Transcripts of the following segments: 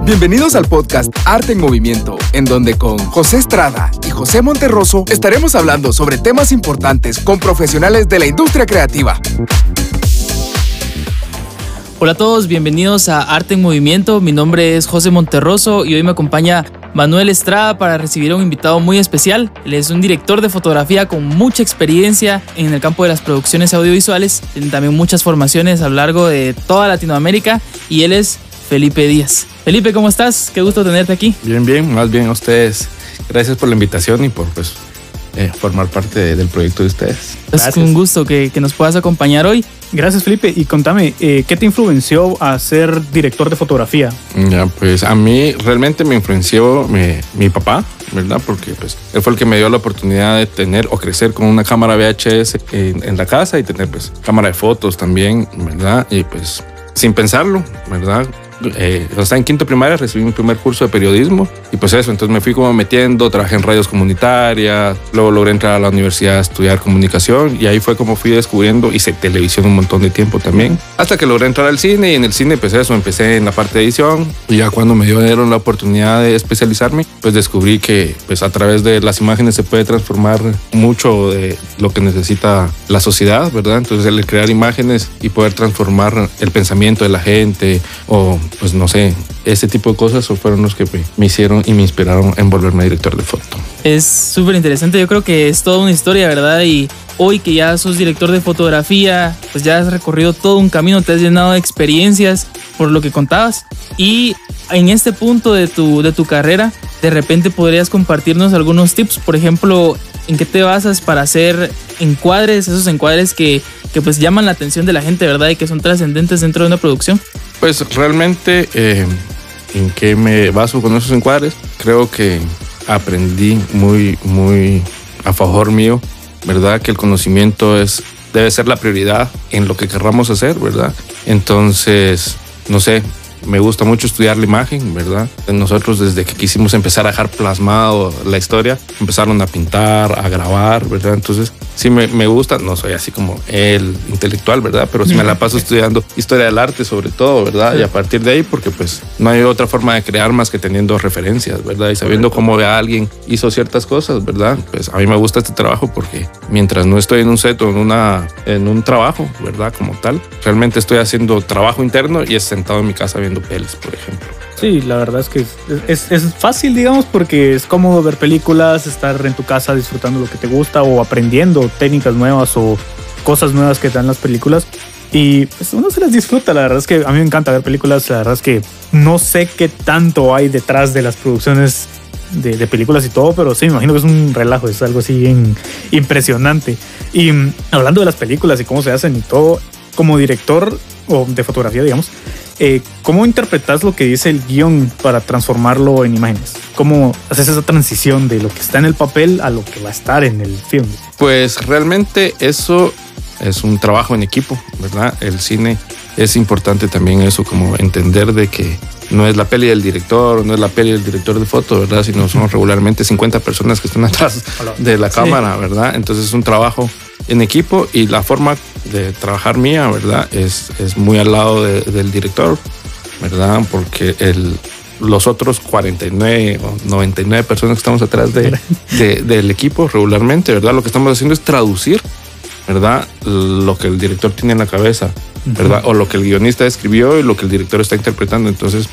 Bienvenidos al podcast Arte en Movimiento, en donde con José Estrada y José Monterroso estaremos hablando sobre temas importantes con profesionales de la industria creativa. Hola a todos, bienvenidos a Arte en Movimiento. Mi nombre es José Monterroso y hoy me acompaña Manuel Estrada para recibir a un invitado muy especial. Él es un director de fotografía con mucha experiencia en el campo de las producciones audiovisuales, tiene también muchas formaciones a lo largo de toda Latinoamérica y él es Felipe Díaz. Felipe, ¿cómo estás? Qué gusto tenerte aquí. Bien, bien, más bien a ustedes. Gracias por la invitación y por pues, eh, formar parte del proyecto de ustedes. Es un gusto que, que, nos puedas acompañar hoy. Gracias Felipe. Y contame, eh, ¿qué te influenció a ser director de fotografía? Ya, pues a mí realmente me influenció mi, mi, papá, ¿verdad? Porque pues él fue el que me dio la oportunidad de tener o crecer con una cámara VHS en, en la casa y tener pues cámara de fotos también, ¿verdad? Y pues sin pensarlo, ¿verdad? Eh, estaba en quinto primaria, recibí mi primer curso de periodismo y pues eso, entonces me fui como metiendo, trabajé en radios comunitarias, luego logré entrar a la universidad a estudiar comunicación y ahí fue como fui descubriendo, hice televisión un montón de tiempo también, hasta que logré entrar al cine y en el cine pues eso, empecé en la parte de edición y ya cuando me dieron la oportunidad de especializarme, pues descubrí que pues a través de las imágenes se puede transformar mucho de lo que necesita la sociedad, ¿verdad? Entonces el crear imágenes y poder transformar el pensamiento de la gente o pues no sé, ese tipo de cosas fueron los que me hicieron y me inspiraron en volverme director de foto. Es súper interesante, yo creo que es toda una historia, ¿verdad? Y hoy que ya sos director de fotografía, pues ya has recorrido todo un camino, te has llenado de experiencias por lo que contabas. Y en este punto de tu, de tu carrera, de repente podrías compartirnos algunos tips, por ejemplo, en qué te basas para hacer encuadres, esos encuadres que, que pues llaman la atención de la gente, ¿verdad? Y que son trascendentes dentro de una producción. Pues realmente, eh, ¿en qué me baso con esos encuadres? Creo que aprendí muy, muy a favor mío, ¿verdad? Que el conocimiento es, debe ser la prioridad en lo que querramos hacer, ¿verdad? Entonces, no sé, me gusta mucho estudiar la imagen, ¿verdad? Nosotros desde que quisimos empezar a dejar plasmado la historia, empezaron a pintar, a grabar, ¿verdad? Entonces, sí me, me gusta, no soy así como el intelectual, ¿verdad? Pero sí me la paso estudiando historia del arte sobre todo, ¿verdad? Y a partir de ahí, porque pues no hay otra forma de crear más que teniendo referencias, ¿verdad? Y sabiendo cómo alguien hizo ciertas cosas, ¿verdad? Pues a mí me gusta este trabajo porque mientras no estoy en un set o en, una, en un trabajo, ¿verdad? Como tal, realmente estoy haciendo trabajo interno y es sentado en mi casa viendo pelis, por ejemplo. Sí, la verdad es que es, es, fácil, digamos, porque es cómodo ver películas, estar en tu casa disfrutando lo que te gusta o aprendiendo técnicas nuevas o cosas nuevas que dan las películas. Y pues uno se las disfruta, la verdad es que a mí me encanta ver películas, la verdad es que no sé qué tanto hay detrás de las producciones de, películas y todo, pero sí, me imagino que es un relajo, es algo así bien impresionante. Y hablando de las películas y cómo se hacen y todo, como director o de fotografía, digamos, eh, ¿cómo interpretas lo que dice el guion para transformarlo en imágenes? ¿Cómo haces esa transición de lo que está en el papel a lo que va a estar en el film? Pues realmente eso es un trabajo en equipo, ¿verdad? El cine es importante también eso, como entender de que no es la peli del director, no es la peli del director de foto, ¿verdad? Sino son regularmente 50 personas que están atrás de la cámara. ¿verdad? Entonces es un trabajo en equipo y la forma de trabajar mía, ¿verdad? Es, es muy al lado de, del director, ¿verdad? Porque el, los otros 49 o 99 personas que estamos atrás de, de, del equipo regularmente, ¿verdad? Lo que estamos haciendo es traducir, ¿verdad? Lo que el director tiene en la cabeza, ¿verdad? O lo que el guionista escribió y lo que el director está interpretando. Entonces,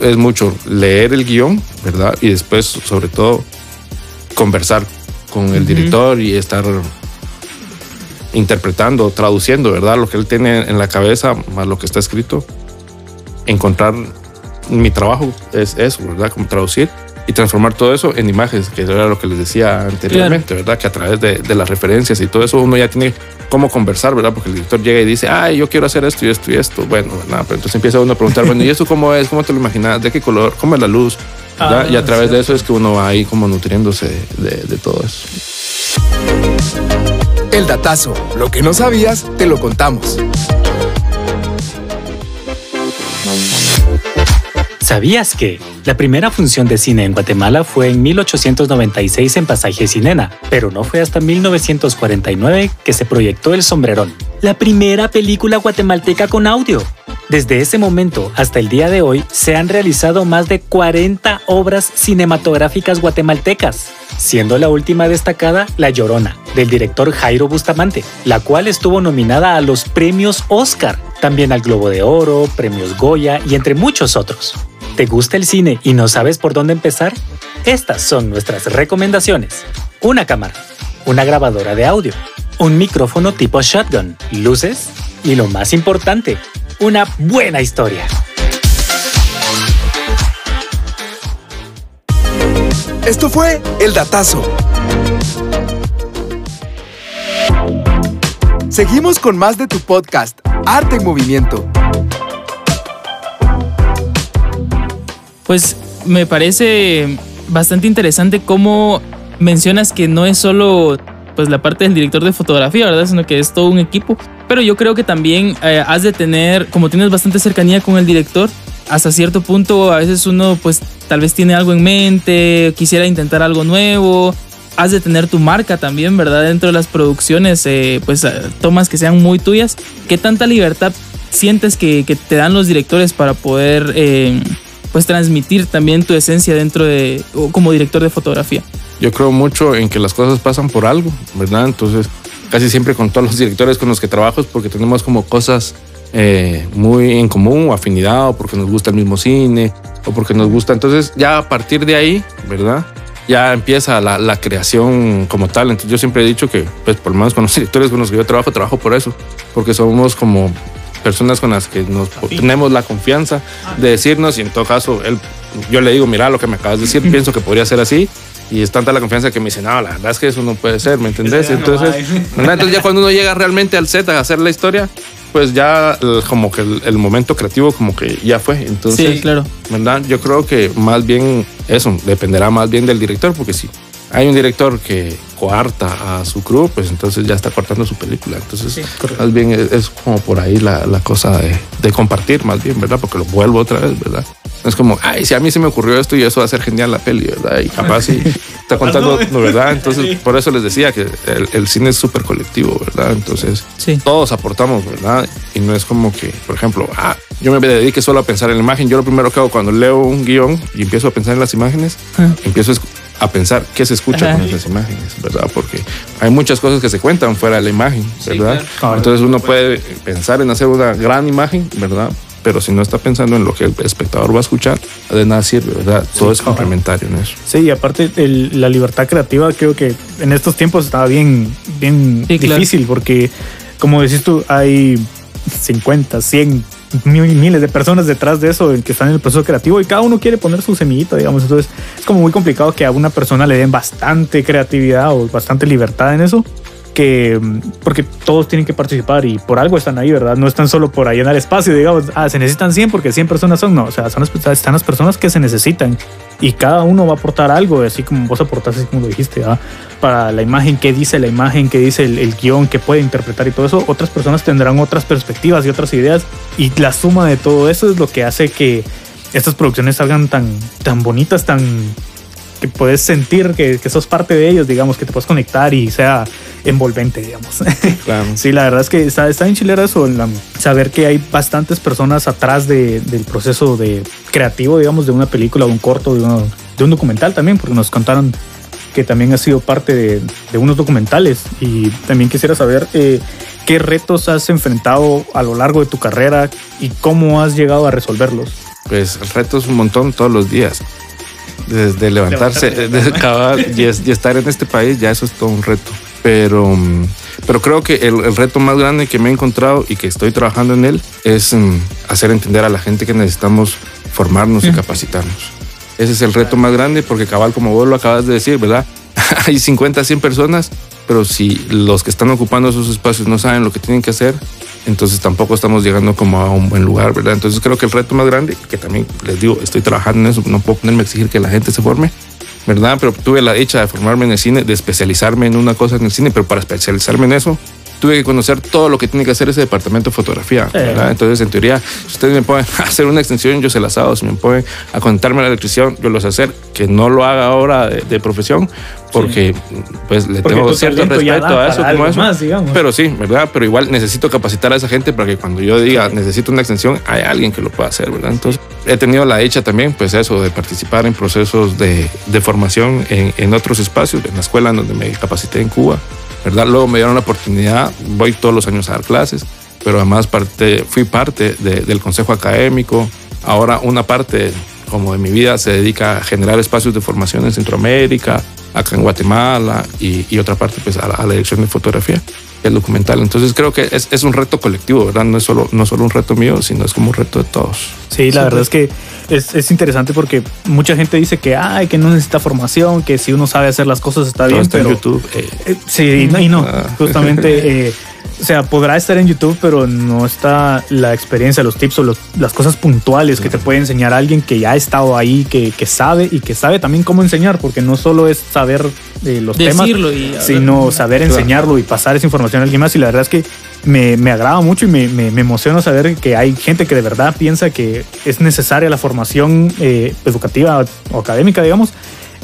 es mucho leer el guion, ¿verdad? Y después, sobre todo, conversar con el director y estar interpretando, traduciendo, ¿verdad? Lo que él tiene en la cabeza más lo que está escrito. Encontrar mi trabajo es eso, ¿verdad? Como traducir y transformar todo eso en imágenes, que era lo que les decía anteriormente, claro. ¿verdad? Que a través de, de, las referencias y todo eso uno ya tiene cómo conversar, ¿verdad? Porque el director llega y dice, ay, yo quiero hacer esto y esto y esto. Bueno, nada, pero entonces empieza uno a preguntar, bueno, ¿y eso cómo es? ¿Cómo te lo imaginas? ¿De qué color? ¿Cómo es la luz? Ah, y a través sí. de eso es que uno va ahí como nutriéndose de, de todo eso. El datazo, lo que no sabías, te lo contamos. ¿Sabías que? La primera función de cine en Guatemala fue en 1896 en Pasaje Cinena, pero no fue hasta 1949 que se proyectó El Sombrerón, la primera película guatemalteca con audio. Desde ese momento hasta el día de hoy se han realizado más de 40 obras cinematográficas guatemaltecas, siendo la última destacada La Llorona, del director Jairo Bustamante, la cual estuvo nominada a los premios Oscar, también al Globo de Oro, premios Goya y entre muchos otros. ¿Te gusta el cine y no sabes por dónde empezar? Estas son nuestras recomendaciones. Una cámara, una grabadora de audio, un micrófono tipo shotgun, luces y lo más importante, una buena historia. Esto fue El Datazo. Seguimos con más de tu podcast, Arte en Movimiento. Pues me parece bastante interesante cómo mencionas que no es solo pues la parte del director de fotografía, ¿verdad? Sino que es todo un equipo. Pero yo creo que también eh, has de tener, como tienes bastante cercanía con el director, hasta cierto punto a veces uno pues tal vez tiene algo en mente, quisiera intentar algo nuevo. Has de tener tu marca también, ¿verdad? Dentro de las producciones, eh, pues eh, tomas que sean muy tuyas. ¿Qué tanta libertad sientes que, te dan los directores para poder pues transmitir también tu esencia dentro de, como director de fotografía? Yo creo mucho en que las cosas pasan por algo, ¿verdad? Entonces, casi siempre con todos los directores con los que trabajo es porque tenemos como cosas eh, muy en común o afinidad o porque nos gusta el mismo cine o porque nos gusta. Entonces, ya a partir de ahí, ¿verdad? Ya empieza la, la, creación como tal. Entonces, yo siempre he dicho que, pues, por lo menos con los directores con los que yo trabajo, trabajo por eso, porque somos como personas con las que nos tenemos la confianza de decirnos y en todo caso él, yo le digo, mira lo que me acabas de decir, pienso que podría ser así y es tanta la confianza que me dice, no, la verdad es que eso no puede ser, ¿me entendés? Entonces, Entonces ya cuando uno llega realmente al set a hacer la historia, pues ya como que el, momento creativo como que ya fue. Entonces, sí, claro. ¿verdad? Yo creo que más bien eso dependerá más bien del director, porque si hay un director que coarta a su crew, pues entonces ya está cortando su película. Entonces, más bien es, como por ahí la, la cosa de, de, compartir, más bien, ¿verdad? Porque lo vuelvo otra vez, ¿verdad? Es como, ay, si a mí se me ocurrió esto y eso va a ser genial la peli, ¿verdad? Y capaz sí está contando, ¿verdad? Entonces, por eso les decía que el, el cine es súper colectivo, ¿verdad? Entonces, todos aportamos, ¿verdad? Y no es como que, por ejemplo, ah, yo me dedique solo a pensar en la imagen. Yo lo primero que hago cuando leo un guion y empiezo a pensar en las imágenes, ah. empiezo a a pensar qué se escucha con esas imágenes, ¿verdad? Porque hay muchas cosas que se cuentan fuera de la imagen, ¿verdad? Entonces uno puede pensar en hacer una gran imagen, ¿verdad? Pero si no está pensando en lo que el espectador va a escuchar, de nada sirve, ¿verdad? Todo es complementario en eso. Sí, y aparte la libertad creativa creo que en estos tiempos estaba bien, bien difícil porque, como decís tú, hay 50, 100 miles de personas detrás de eso que están en el proceso creativo y cada uno quiere poner su semillita, digamos. Entonces es como muy complicado que a una persona le den bastante creatividad o bastante libertad en eso que porque todos tienen que participar y por algo están ahí, ¿verdad? No están solo por el espacio, digamos, ah, se necesitan 100 porque 100 personas son, no, o sea, son, están las personas que se necesitan y cada uno va a aportar algo, así como vos aportaste, como lo dijiste, para la imagen, qué dice la imagen, qué dice el, el guion, qué puede interpretar y todo eso, otras personas tendrán otras perspectivas y otras ideas y la suma de todo eso es lo que hace que estas producciones salgan tan, tan bonitas, tan que puedes sentir que, que, sos parte de ellos, digamos, que te puedes conectar y sea envolvente, digamos. Claro. sí, la verdad es que está, está en chilera eso, saber que hay bastantes personas atrás de, del proceso de creativo, digamos, de una película, de un corto, de, de un documental también, porque nos contaron que también ha sido parte de, de unos documentales y también quisiera saber eh, qué retos has enfrentado a lo largo de tu carrera y cómo has llegado a resolverlos. Pues el reto es un montón todos los días desde levantarse, de y, estar en este país, ya eso es todo un reto. Pero, pero creo que el, reto más grande que me he encontrado y que estoy trabajando en él es mm, hacer entender a la gente que necesitamos formarnos y capacitarnos. Ese es el reto más grande porque cabal, como vos lo acabas de decir, ¿verdad? Hay 50, 100 personas, pero si los que están ocupando esos espacios no saben lo que tienen que hacer, entonces tampoco estamos llegando como a un buen lugar, ¿verdad? Entonces creo que el reto más grande, que también les digo, estoy trabajando en eso, no puedo ponerme a exigir que la gente se forme, ¿verdad? Pero tuve la dicha de formarme en el cine, de especializarme en una cosa en el cine, pero para especializarme en eso tuve que conocer todo lo que tiene que hacer ese departamento de fotografía. ¿verdad? Entonces, en teoría, si ustedes me pueden hacer una extensión, yo se las hago. Si me pueden a conectarme la electricidad, yo lo sé hacer. Que no lo haga ahora de, de profesión, porque pues le Porque tengo cierto respeto a eso, como eso. más. Pero sí, ¿verdad? Pero igual necesito capacitar a esa gente para que cuando yo diga necesito una extensión, hay alguien que lo pueda hacer, ¿verdad? Entonces, he tenido la dicha también, pues eso, de participar en procesos de, de formación en, en otros espacios, en la escuela donde me capacité en Cuba, ¿verdad? Luego me dieron la oportunidad, voy todos los años a dar clases, pero además parte, fui parte de- del consejo académico. Ahora una parte como de mi vida se dedica a generar espacios de formación en Centroamérica, acá en Guatemala y, y otra parte pues a a la dirección de fotografía el documental. Entonces creo que es, es un reto colectivo, ¿verdad? No es, solo, no solo un reto mío, sino es como un reto de todos. Sí, la verdad es que es, es interesante porque mucha gente dice que, ay, que no necesita formación, que si uno sabe hacer las cosas está Todo bien, está pero... en YouTube. eh, Eh, sí, y no, y no. Ah. justamente, eh, o sea, podrá estar en YouTube, pero no está la experiencia, los tips o los- las cosas puntuales que te puede enseñar alguien que ya ha estado ahí, que, que sabe y que sabe también cómo enseñar, porque no solo es saber eh, los Decirlo temas, ver. sino saber enseñarlo y pasar esa información a alguien más. Y la verdad es que me, me agrada mucho y me, me, me emociona saber que hay gente que de verdad piensa que es necesaria la formación eh, educativa o académica, digamos,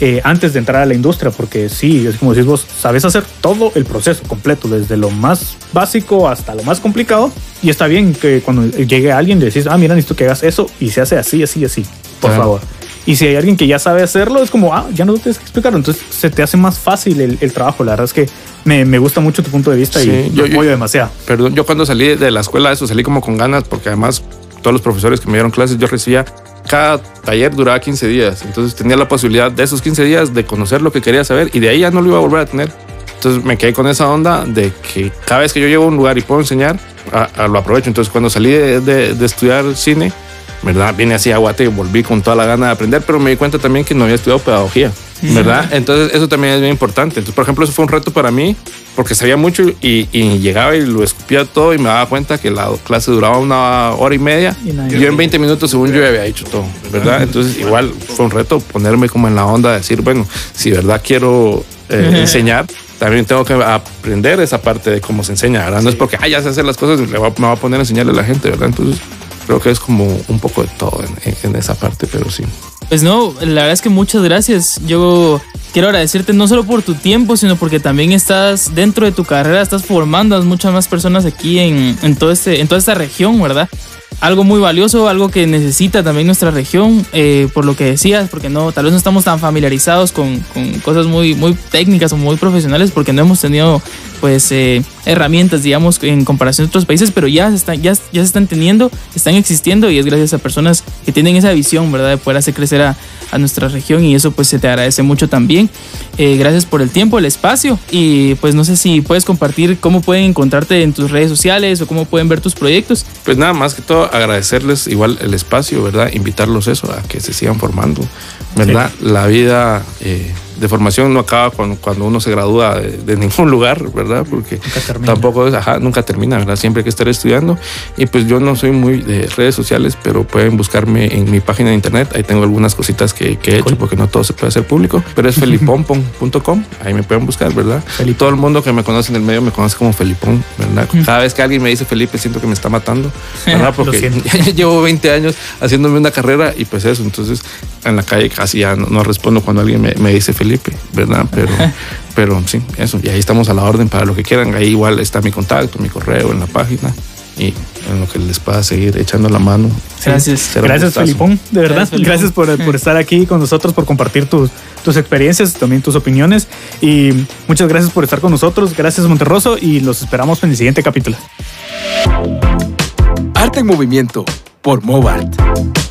eh, antes de entrar a la industria, porque sí, es como decís vos, sabes hacer todo el proceso completo, desde lo más básico hasta lo más complicado. Y está bien que cuando llegue alguien le decís, ah, mira, necesito que hagas eso y se hace así, así, así, por Claro. favor. Y si hay alguien que ya sabe hacerlo, es como, ah, ya no tienes que explicarlo. Entonces se te hace más fácil el, el trabajo. La verdad es que me, me gusta mucho tu punto de vista Sí, y yo- apoyo demasiado. Perdón, yo cuando salí de la escuela, eso salí como con ganas, porque además todos los profesores que me dieron clases, yo recibía, cada taller duraba 15 días, entonces tenía la posibilidad de esos 15 días de conocer lo que quería saber y de ahí ya no lo iba a volver a tener. Entonces me quedé con esa onda de que cada vez que yo llego a un lugar y puedo enseñar, a- a lo aprovecho. Entonces cuando salí de, de- de estudiar cine, ¿verdad? Vine así a Guate volví con toda la gana de aprender, pero me di cuenta también que no había estudiado pedagogía, ¿verdad? Entonces eso también es bien importante. Entonces, por ejemplo, eso fue un reto para mí porque sabía mucho y, y llegaba y lo escupía todo y me daba cuenta que la clase duraba una hora y media. Y yo en 20 minutos, según yo, había hecho todo, ¿verdad? Entonces, igual fue un reto ponerme como en la onda de decir, bueno, si verdad quiero eh, enseñar, también tengo que aprender esa parte de cómo se enseña, ¿verdad? No es porque, ah, ya sé hacer las cosas, le voy a- me va a poner a enseñarle a la gente, ¿verdad? Entonces, creo que es como un poco de todo en, en- en esa parte, pero sí. Pues no, la verdad es que muchas gracias. Yo quiero agradecerte no solo por tu tiempo, sino porque también estás dentro de tu carrera, estás formando a muchas más personas aquí en, en, este, toda esta región, ¿verdad? Algo muy valioso, algo que necesita también nuestra región, eh, por lo que decías, porque no, tal vez no estamos tan familiarizados con, con cosas muy, muy técnicas o muy profesionales, porque no hemos tenido pues eh, herramientas, digamos, en comparación a otros países, pero ya se, están, ya, ya se están teniendo, están existiendo y es gracias a personas que tienen esa visión, ¿verdad? De poder hacer crecer a, a nuestra región y eso pues se te agradece mucho también. Eh, gracias por el tiempo, el espacio y pues no sé si puedes compartir cómo pueden encontrarte en tus redes sociales o cómo pueden ver tus proyectos. Pues nada más que todo agradecerles igual el espacio, ¿verdad? Invitarlos eso, a que se sigan formando, ¿verdad? La vida eh, de formación no acaba cuando, cuando uno se gradúa de, de ningún lugar, ¿verdad? Porque termina. tampoco es, ajá, nunca termina, ¿verdad? Siempre hay que estar estudiando. Y pues yo no soy muy de redes sociales, pero pueden buscarme en mi página de internet. Ahí tengo algunas cositas que, que he hecho, porque no todo se puede hacer público, pero es felipompon.com. Ahí me pueden buscar, ¿verdad? Y todo el mundo que me conoce en el medio me conoce como Felipón, ¿verdad? Cada vez que alguien me dice Felipe, siento que me está matando, ¿verdad? Porque llevo 20 años haciéndome una carrera y pues eso, entonces en la calle casi ya no, no respondo cuando alguien me, me dice Felipe, ¿verdad? Pero, pero sí, eso, y ahí estamos a la orden para lo que quieran, ahí igual está mi contacto, mi correo en la página y en lo que les pueda seguir echando la mano. Gracias. un Gracias. Felipón, de verdad. Gracias, Felipón. Gracias por, por estar aquí con nosotros, por compartir tus, tus experiencias, también tus opiniones. Y muchas gracias por estar con nosotros. Gracias, Monterroso, y los esperamos en el siguiente capítulo. Arte en Movimiento por Mobart.